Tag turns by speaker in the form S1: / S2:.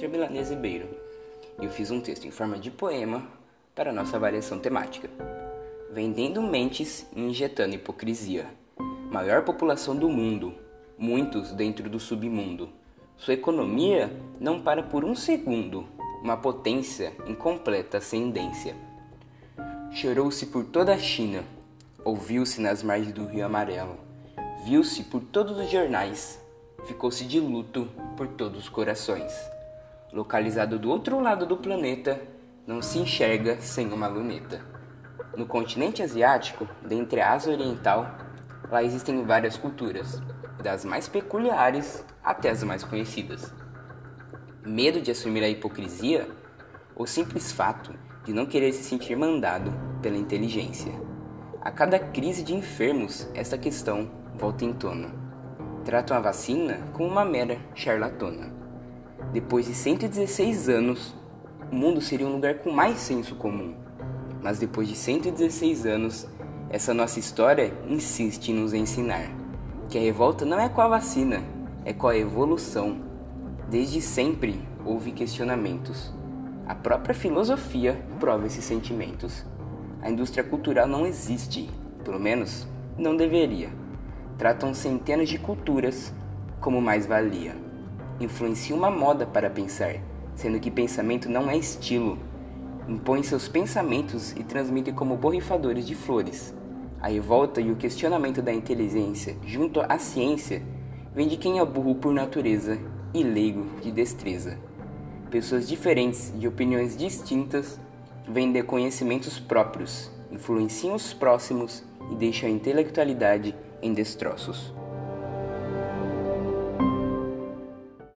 S1: Vitor Milanese e eu fiz um texto em forma de poema para nossa avaliação temática. Vendendo mentes e injetando hipocrisia. Maior população do mundo, muitos dentro do submundo. Sua economia não para por um segundo, uma potência em completa ascendência. Chorou-se por toda a China, ouviu-se nas margens do Rio Amarelo, viu-se por todos os jornais, ficou-se de luto por todos os corações. Localizado do outro lado do planeta, não se enxerga sem uma luneta. No continente asiático, dentre a Ásia Oriental, lá existem várias culturas, das mais peculiares até as mais conhecidas. Medo de assumir a hipocrisia? O simples fato de não querer se sentir mandado pela inteligência. A cada crise de enfermos, esta questão volta em tona. Tratam a vacina como uma mera charlatona. Depois de 116 anos, o mundo seria um lugar com mais senso comum. Mas depois de 116 anos, essa nossa história insiste em nos ensinar que a revolta não é com a vacina, é com a evolução. Desde sempre houve questionamentos. A própria filosofia prova esses sentimentos. A indústria cultural não existe, pelo menos não deveria. Tratam centenas de culturas como mais-valia. Influencia uma moda para pensar, sendo que pensamento não é estilo. Impõe seus pensamentos e transmite como borrifadores de flores. A revolta e o questionamento da inteligência junto à ciência vem de quem é burro por natureza e leigo de destreza. Pessoas diferentes de opiniões distintas vêm de conhecimentos próprios, influenciam os próximos e deixam a intelectualidade em destroços.